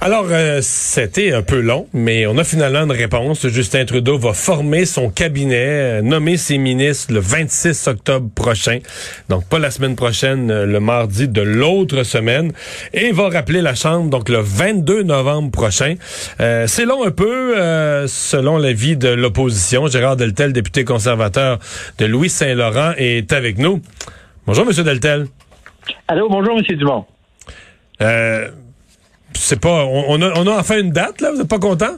Alors, euh, c'était un peu long, mais on a finalement une réponse. Justin Trudeau va former son cabinet, euh, nommer ses ministres le 26 octobre prochain. Donc, pas la semaine prochaine, euh, le mardi de l'autre semaine. Et va rappeler la Chambre, donc le 22 novembre prochain. C'est long un peu, selon l'avis de l'opposition. Gérard Deltel, député conservateur de Louis-Saint-Laurent, est avec nous. Bonjour, Monsieur Deltel. Allô, bonjour, Monsieur Dumont. Euh, c'est pas, on, a, on a enfin une date, là? Vous n'êtes pas content?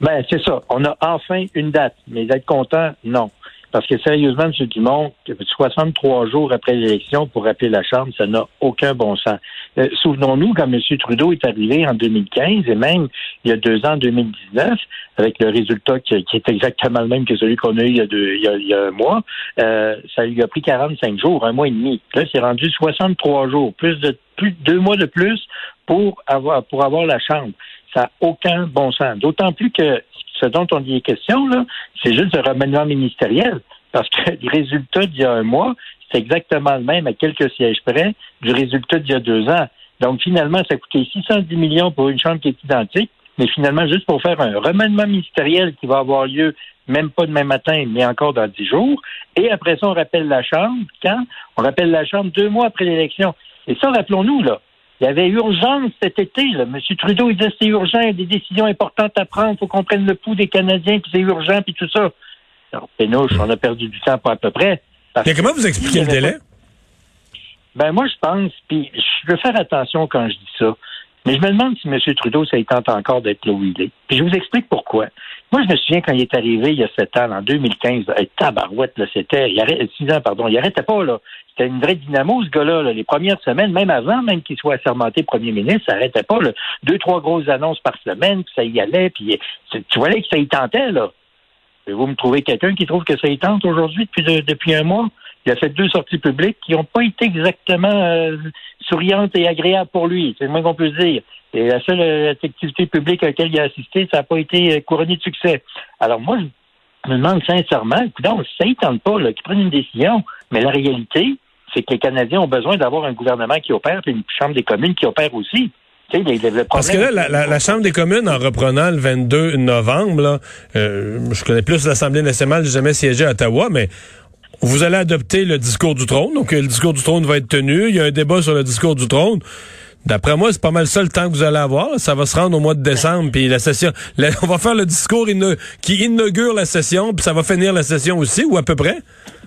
Ben, c'est ça. On a enfin une date. Mais d'être content, non. Parce que sérieusement, M. Dumont, 63 jours après l'élection pour rappeler la Chambre, ça n'a aucun bon sens. Euh, souvenons-nous quand M. Trudeau est arrivé en 2015 et même il y a deux ans, en 2019, avec le résultat qui, est exactement le même que celui qu'on a eu il y a, deux, il y a, un mois, euh, ça lui a pris 45 jours, un mois et demi. Là, c'est rendu 63 jours, plus de plus deux mois de plus pour avoir pour avoir la Chambre. Ça n'a aucun bon sens. D'autant plus que ce dont on dit question, là, c'est juste un remaniement ministériel. Parce que le résultat d'il y a un mois, c'est exactement le même à quelques sièges près du résultat d'il y a deux ans. Donc, finalement, ça coûté 610 millions pour une chambre qui est identique, mais finalement, juste pour faire un remaniement ministériel qui va avoir lieu même pas demain matin, mais encore dans dix jours. Et après ça, on rappelle la Chambre. Quand? On rappelle la Chambre deux mois après l'élection. Et ça, rappelons-nous, là, il y avait urgence cet été. Là. M. Trudeau, il disait c'est urgent, il y a des décisions importantes à prendre, il faut qu'on prenne le pouls des Canadiens, puis c'est urgent, puis tout ça. Alors, Pénouche, on a perdu du temps pas à peu près. Mais comment vous expliquez le délai? Ben moi, je pense, puis je veux faire attention quand je dis ça. Mais je me demande si M. Trudeau, ça tente encore d'être là où il est. Puis je vous explique pourquoi. Moi, je me souviens quand il est arrivé il y a sept ans, en 2015, hey, tabarouette, là, c'était, il arrêtait, six ans, pardon, il arrêtait pas, là. C'était une vraie dynamo, ce gars-là, Les premières semaines, même avant, même qu'il soit assermenté premier ministre, ça arrêtait pas, là. Deux, trois grosses annonces par semaine, puis ça y allait, puis tu voyais que ça y tentait, là. Vous me trouvez quelqu'un qui trouve que ça y tente aujourd'hui depuis, depuis un mois? Il a fait deux sorties publiques qui n'ont pas été exactement euh, souriantes et agréables pour lui. C'est le moins qu'on peut dire. Et la seule euh, activité publique à laquelle il a assisté, ça n'a pas été euh, couronné de succès. Alors moi, je me demande sincèrement, écoute, ça ne tente pas qu'ils prennent une décision, mais la réalité, c'est que les Canadiens ont besoin d'avoir un gouvernement qui opère, et une Chambre des communes qui opère aussi. Parce que là, la, Chambre des communes, en reprenant le 22 novembre, là, je connais plus l'Assemblée nationale, j'ai jamais siégé à Ottawa, mais vous allez adopter le discours du trône. Donc, le discours du trône va être tenu. Il y a un débat sur le discours du trône. D'après moi, c'est pas mal ça le temps que vous allez avoir. Ça va se rendre au mois de décembre, puis la session, on va faire le discours qui inaugure la session, puis ça va finir la session aussi, ou à peu près?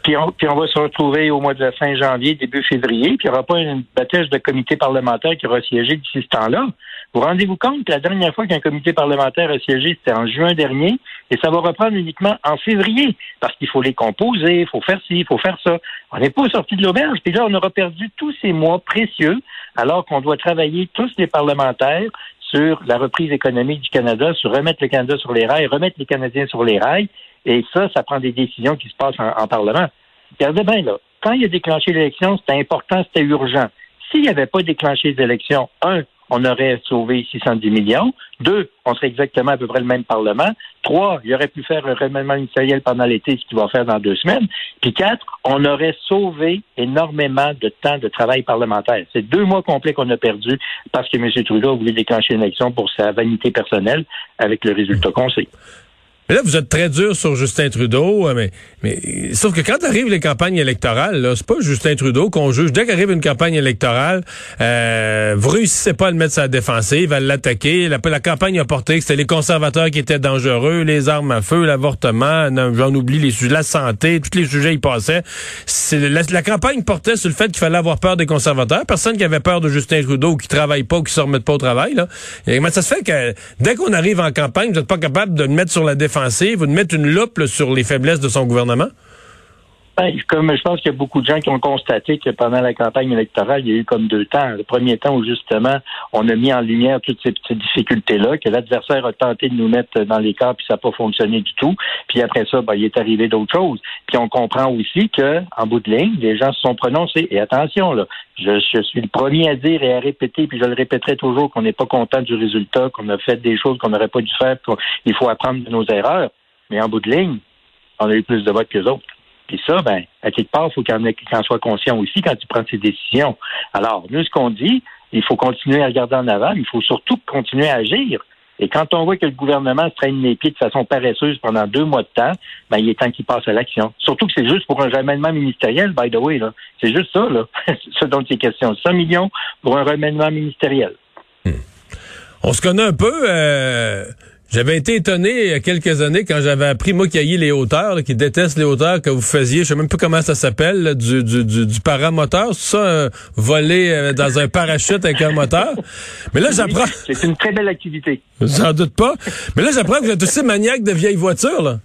Puis on, puis on va se retrouver au mois de fin janvier, début février, puis il n'y aura pas une bataille de comité parlementaire qui aura siégé d'ici ce temps-là. Vous rendez-vous compte que la dernière fois qu'un comité parlementaire a siégé, c'était en juin dernier, et ça va reprendre uniquement en février, parce qu'il faut les composer, il faut faire ci, il faut faire ça. On n'est pas sorti de l'auberge, puis là, on aura perdu tous ces mois précieux, alors qu'on doit travailler tous les parlementaires sur la reprise économique du Canada, sur remettre le Canada sur les rails, remettre les Canadiens sur les rails, et ça, ça prend des décisions qui se passent en, Parlement. Regardez bien, là, quand il a déclenché l'élection, c'était important, c'était urgent. S'il n'y avait pas déclenché les élections, un, on aurait sauvé 610 millions. Deux, on serait exactement à peu près le même Parlement. Trois, il aurait pu faire un remaniement ministériel pendant l'été, ce qu'il va faire dans deux semaines. Puis quatre, on aurait sauvé énormément de temps de travail parlementaire. C'est deux mois complets qu'on a perdu parce que M. Trudeau a voulu déclencher une élection pour sa vanité personnelle avec le résultat qu'on sait. Mais là, vous êtes très dur sur Justin Trudeau, euh, mais, mais sauf que quand arrivent les campagnes électorales, c'est pas Justin Trudeau qu'on juge. Dès qu'arrive une campagne électorale, euh, vous réussissez pas à le mettre sur la défensive, à l'attaquer. La, campagne a porté que c'était les conservateurs qui étaient dangereux, les armes à feu, l'avortement, j'en oublie les sujets, la santé, tous les sujets y passaient. La, campagne portait sur le fait qu'il fallait avoir peur des conservateurs. Personne qui avait peur de Justin Trudeau, qui travaille pas ou qui se remet pas au travail. Là. Comment ça se fait que dès qu'on arrive en campagne, vous n'êtes pas capable de le mettre sur la défensive vous de mettre une loupe sur les faiblesses de son gouvernement? Ben, comme je pense qu'il y a beaucoup de gens qui ont constaté que pendant la campagne électorale, il y a eu comme deux temps. Le premier temps où justement on a mis en lumière toutes ces petites difficultés-là, que l'adversaire a tenté de nous mettre dans les cas, puis ça n'a pas fonctionné du tout. Puis après ça, ben, il est arrivé d'autres choses. Puis on comprend aussi que, en bout de ligne, les gens se sont prononcés. Et attention, là, je, je suis le premier à dire et à répéter, puis je le répéterai toujours, qu'on n'est pas content du résultat, qu'on a fait des choses qu'on n'aurait pas dû faire, qu'il faut apprendre de nos erreurs. Mais en bout de ligne, on a eu plus de votes que les autres. Puis ça, ben, à quelque part, il faut qu'on en soit conscient aussi quand tu prends ces décisions. Alors, nous, ce qu'on dit, il faut continuer à regarder en avant, mais il faut surtout continuer à agir. Et quand on voit que le gouvernement se traîne les pieds de façon paresseuse pendant deux mois de temps, ben, il est temps qu'il passe à l'action. Surtout que c'est juste pour un remènement ministériel, by the way. C'est juste ça, là. ce dont il est question. 100 millions pour un remènement ministériel. Hmm. On se connaît un peu. Euh, j'avais été étonné il y a quelques années quand j'avais appris, moi, qui les hauteurs, qui déteste les hauteurs que vous faisiez, je sais même plus comment ça s'appelle, du, du, du, du, paramoteur, c'est ça, euh, voler euh, dans un parachute avec un moteur. Mais là, j'apprends... C'est une très belle activité. J'en doute pas. Mais là, j'apprends que vous êtes aussi maniaque de vieilles voitures, là.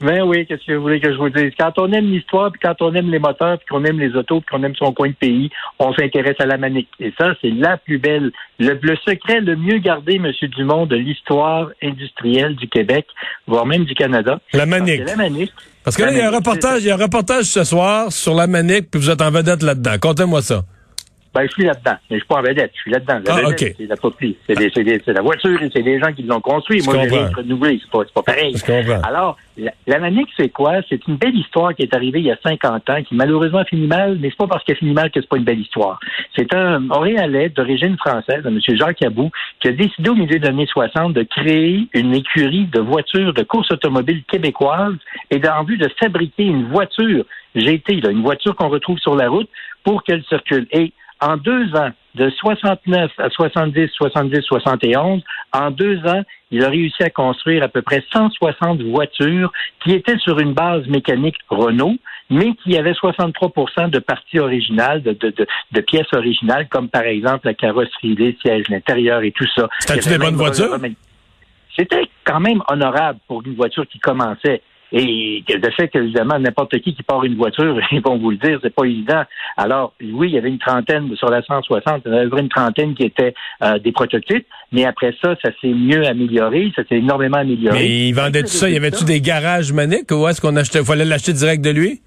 Ben oui, qu'est-ce que vous voulez que je vous dise? Quand on aime l'histoire, puis quand on aime les moteurs, puis qu'on aime les autos, puis qu'on aime son coin de pays, on s'intéresse à la manique. Et ça, c'est la plus belle, le, secret le mieux gardé, Monsieur Dumont, de l'histoire industrielle du Québec, voire même du Canada. La manique. La manique. Parce que là, il y a un reportage, il y a un reportage ce soir sur la manique, puis vous êtes en vedette là-dedans. Contez-moi ça. Ben, je suis là-dedans. Mais je suis pas en vedette. Je suis là-dedans. La ah, c'est la C'est la voiture et c'est les gens qui l'ont construit. Moi, j'ai rien renouvelé. C'est pas, pas pareil. Alors, la, la Manique, c'est quoi? C'est une belle histoire qui est arrivée il y a 50 ans, qui malheureusement finit mal, mais c'est pas parce qu'elle finit mal que c'est pas une belle histoire. C'est un Montréalais d'origine française, M. Jacques Abou, qui a décidé au milieu des années 60 de créer une écurie de voitures de course automobile québécoise et en vue de fabriquer une voiture GT, là, une voiture qu'on retrouve sur la route pour qu'elle circule. Et en deux ans, de 69 à 70, 70, 71, en deux ans, il a réussi à construire à peu près 160 voitures qui étaient sur une base mécanique Renault, mais qui avaient 63% de parties originales, de, de, de, pièces originales, comme par exemple la carrosserie, les sièges, l'intérieur et tout ça. C'était des bonnes voitures? C'était quand même honorable pour une voiture qui commençait. Et de fait qu'évidemment, n'importe qui qui part une voiture, ils vont vous le dire, c'est pas évident. Alors, oui, il y avait une trentaine sur la 160, il y avait une trentaine qui étaient euh, des prototypes, mais après ça, ça s'est mieux amélioré, ça s'est énormément amélioré. Mais il vendait tout ça, il y avait-tu des garages maniques ou est-ce qu'on achetait, fallait l'acheter direct de lui?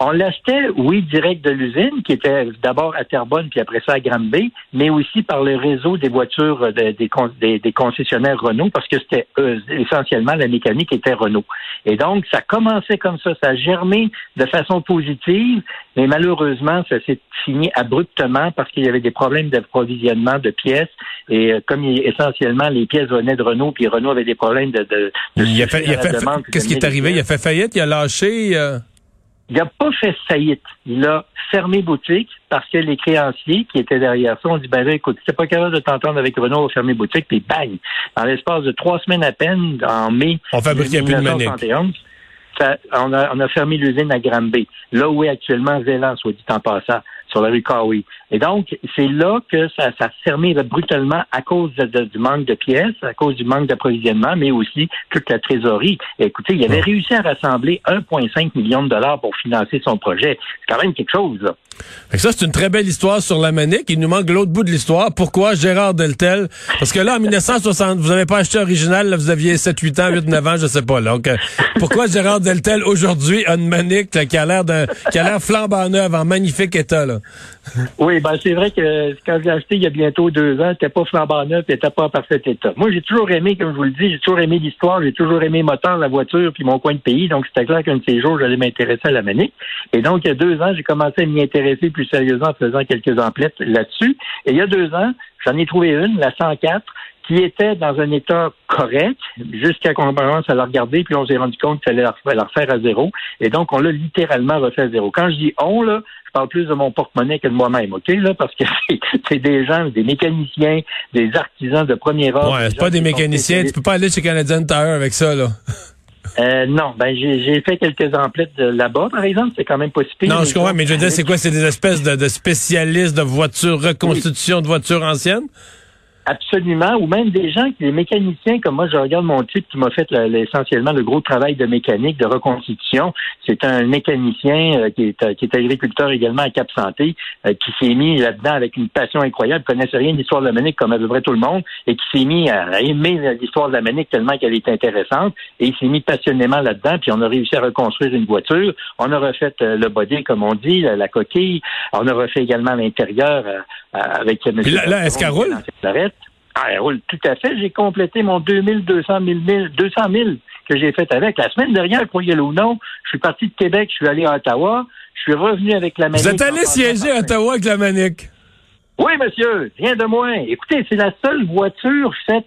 On l'achetait, oui, direct de l'usine, qui était d'abord à Terrebonne, puis après ça à Granby, mais aussi par le réseau des voitures des, concessionnaires Renault, parce que c'était euh, essentiellement la mécanique était Renault. Et donc, ça commençait comme ça, ça a germé de façon positive, mais malheureusement, ça s'est fini abruptement parce qu'il y avait des problèmes d'approvisionnement de pièces. Et euh, comme essentiellement les pièces venaient de Renault, puis Renault avait des problèmes de, de, il a fait, il a fait, Qu'est-ce qui est arrivé? Il a fait faillite, il a lâché. Euh, il n'a pas fait faillite. Il a fermé boutique parce que les créanciers qui étaient derrière ça ont dit, ben là, écoute, c'est pas capable de t'entendre avec Renault, on va fermer boutique, puis bang! Dans l'espace de trois semaines à peine, en mai on fabriquait plus de ça, on, a, on a fermé l'usine à Granby, là où est actuellement Zéland, soit dit en passant sur la rue Kawi. Et donc, c'est là que ça, ça fermé brutalement à cause du manque de pièces, à cause du manque d'approvisionnement, mais aussi toute la trésorerie. écoutez, il avait réussi à rassembler 1,5 million de dollars pour financer son projet. C'est quand même quelque chose, là. ça, c'est une très belle histoire sur la manique. Il nous manque l'autre bout de l'histoire. Pourquoi Gérard Deltel? Parce que là, en 1960, vous n'avez pas acheté original, là, vous aviez 7, 8 ans, 8, 9 ans, je sais pas. Donc, euh, pourquoi Gérard Deltel, aujourd'hui, a une manique qui a l'air d'un, qui a l'air flambant neuve, en magnifique état, là? Oui, ben c'est vrai que quand j'ai acheté il y a bientôt deux ans, c'était pas flambant neuf, c'était pas en parfait état. Moi, j'ai toujours aimé, comme je vous le dis, j'ai toujours aimé l'histoire, j'ai toujours aimé le moteur, la voiture, puis mon coin de pays. Donc, c'était clair qu'un de ces jours, j'allais m'intéresser à la manique. Et donc, il y a deux ans, j'ai commencé à m'y intéresser plus sérieusement en faisant quelques emplettes là-dessus. Et il y a deux ans, j'en ai trouvé une, la 104, qui était dans un état correct jusqu'à qu'on commence à la regarder, puis on s'est rendu compte qu'il fallait la refaire à zéro. Et donc, on l'a littéralement refait à zéro. Quand je dis on, là, parle plus de mon porte-monnaie que de moi-même, OK? Là, parce que c'est des gens, des mécaniciens, des artisans de premier ordre. Ouais, c'est pas des mécaniciens. Tu peux pas aller chez Canadian Tire avec ça, là. Euh, non, ben j'ai fait quelques emplettes là-bas, par exemple, c'est quand même pas si Non, je comprends, mais je veux dire, c'est quoi? C'est des espèces de, spécialistes de voitures, reconstitution de voitures anciennes? Absolument, ou même des gens, des mécaniciens, comme moi, je regarde mon type qui m'a fait essentiellement le gros travail de mécanique, de reconstitution. C'est un mécanicien euh, qui, est, euh, qui est agriculteur également à Cap Santé, euh, qui s'est mis là-dedans avec une passion incroyable, connaissait rien de l'histoire de la manique comme à peu près tout le monde, et qui s'est mis à aimer l'histoire de la manique tellement qu'elle est intéressante, et il s'est mis passionnément là-dedans, puis on a réussi à reconstruire une voiture. On a refait le body, comme on dit, la, coquille. On a refait également l'intérieur avec... Puis là, là est-ce qu'elle roule? Ah, roule tout à fait. J'ai complété mon 2200 000, 200 000 que j'ai fait avec. La semaine dernière, croyez-le ou non, je suis parti de Québec, je suis allé à Ottawa, je suis revenu avec la Manic. Vous êtes allé siéger à Ottawa avec la Manic? Oui, monsieur, rien de moins. Écoutez, c'est la seule voiture faite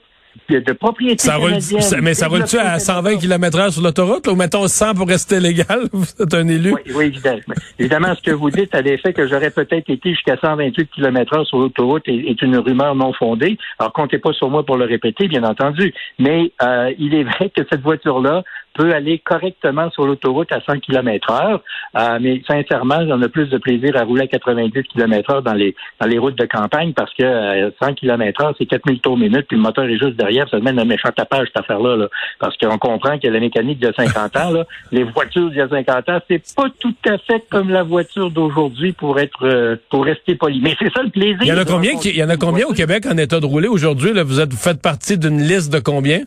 de, propriété ça roule, mais ça roule-tu à 120 km heure sur l'autoroute, ou mettons 100 pour rester légal? Vous êtes un élu? Oui, oui évidemment. évidemment, ce que vous dites à l'effet que j'aurais peut-être été jusqu'à 128 km heure sur l'autoroute est, une rumeur non fondée. Alors, comptez pas sur moi pour le répéter, bien entendu. Mais euh, il est vrai que cette voiture-là peut aller correctement sur l'autoroute à 100 km heure. Euh, mais sincèrement, j'en ai plus de plaisir à rouler à 90 km heure dans les, dans les routes de campagne parce que 100 km heure, c'est 4000 tours minute, puis le moteur est juste derrière. Ça demande un méchant tapage, cette affaire-là. Parce qu'on comprend que la mécanique de 50 ans, là, les voitures d'il y a 50 ans, c'est pas tout à fait comme la voiture d'aujourd'hui pour être euh, pour rester poli. Mais c'est ça le plaisir. Il y en a combien, il y en a combien au Québec en état de rouler aujourd'hui? Vous êtes vous faites partie d'une liste de combien?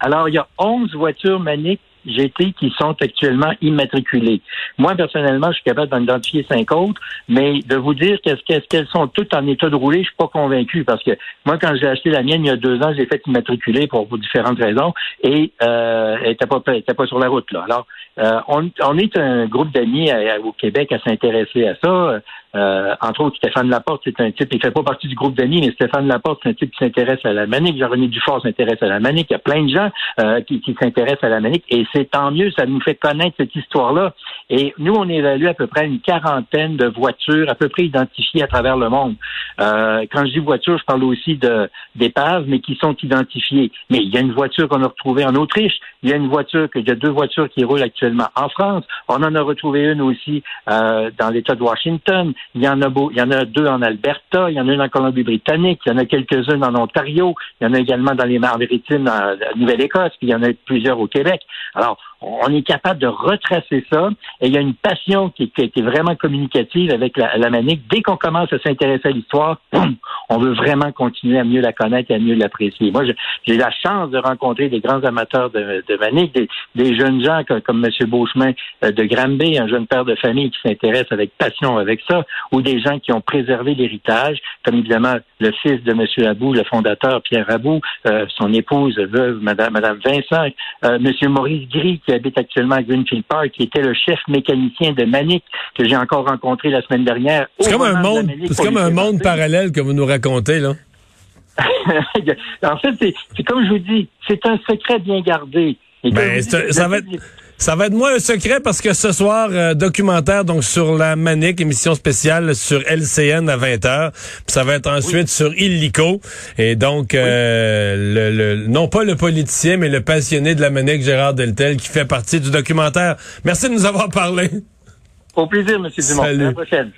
Alors, il y a 11 voitures Manic GT qui sont actuellement immatriculées. Moi, personnellement, je suis capable d'en identifier cinq autres, mais de vous dire qu'est-ce qu'elles sont toutes en état de rouler, je suis pas convaincu parce que moi, quand j'ai acheté la mienne il y a deux ans, j'ai fait immatriculer pour, différentes raisons et euh, elle n'était pas, était pas sur la route. Là. Alors, euh, on, on, est un groupe d'amis au Québec à s'intéresser à ça. Euh, entre autres, Stéphane Laporte, c'est un type, il fait pas partie du groupe d'amis, mais Stéphane Laporte, c'est un type qui s'intéresse à la manique. Jean-René Dufort s'intéresse à la manique. Il y a plein de gens euh, qui, qui s'intéressent à la manique. Et c'est tant mieux, ça nous fait connaître cette histoire-là. Et nous, on évalue à peu près une quarantaine de voitures à peu près identifiées à travers le monde. Euh, quand je dis voitures, je parle aussi d'épaves, mais qui sont identifiées. Mais il y a une voiture qu'on a retrouvée en Autriche. Il y a une voiture, il y a deux voitures qui roulent actuellement en France. On en a retrouvé une aussi euh, dans l'État de Washington. Il y en a beau, il y en a deux en Alberta, il y en a une en Colombie-Britannique, il y en a quelques-unes en Ontario, il y en a également dans les maritimes en Nouvelle-Écosse, puis il y en a plusieurs au Québec. Alors, on est capable de retracer ça et il y a une passion qui, qui est vraiment communicative avec la, la manique. Dès qu'on commence à s'intéresser à l'histoire, on veut vraiment continuer à mieux la connaître et à mieux l'apprécier. Moi, j'ai la chance de rencontrer des grands amateurs de, de manique, des, jeunes gens comme, comme M. Beauchemin euh, de Granby, un jeune père de famille qui s'intéresse avec passion avec ça, ou des gens qui ont préservé l'héritage, comme évidemment le fils de M. Abou, le fondateur Pierre Abou, euh, son épouse, veuve, Madame, Madame Vincent, euh, M. Maurice Gris, qui habite actuellement à Greenfield Park, qui était le chef mécanicien de Manic, que j'ai encore rencontré la semaine dernière. C'est comme un monde, c'est comme un monde parallèle que vous nous racontez, là. en fait, c'est comme je vous dis, c'est un secret bien gardé. Ben, ça va être... Ça va être moins un secret parce que ce soir, euh, documentaire donc sur la Manique, émission spéciale sur LCN à 20h. ça va être ensuite sur Illico. Et donc, euh, le, non pas le politicien, mais le passionné de la Manique, Gérard Deltel, qui fait partie du documentaire. Merci de nous avoir parlé. Au plaisir, M. Dumont. À la prochaine.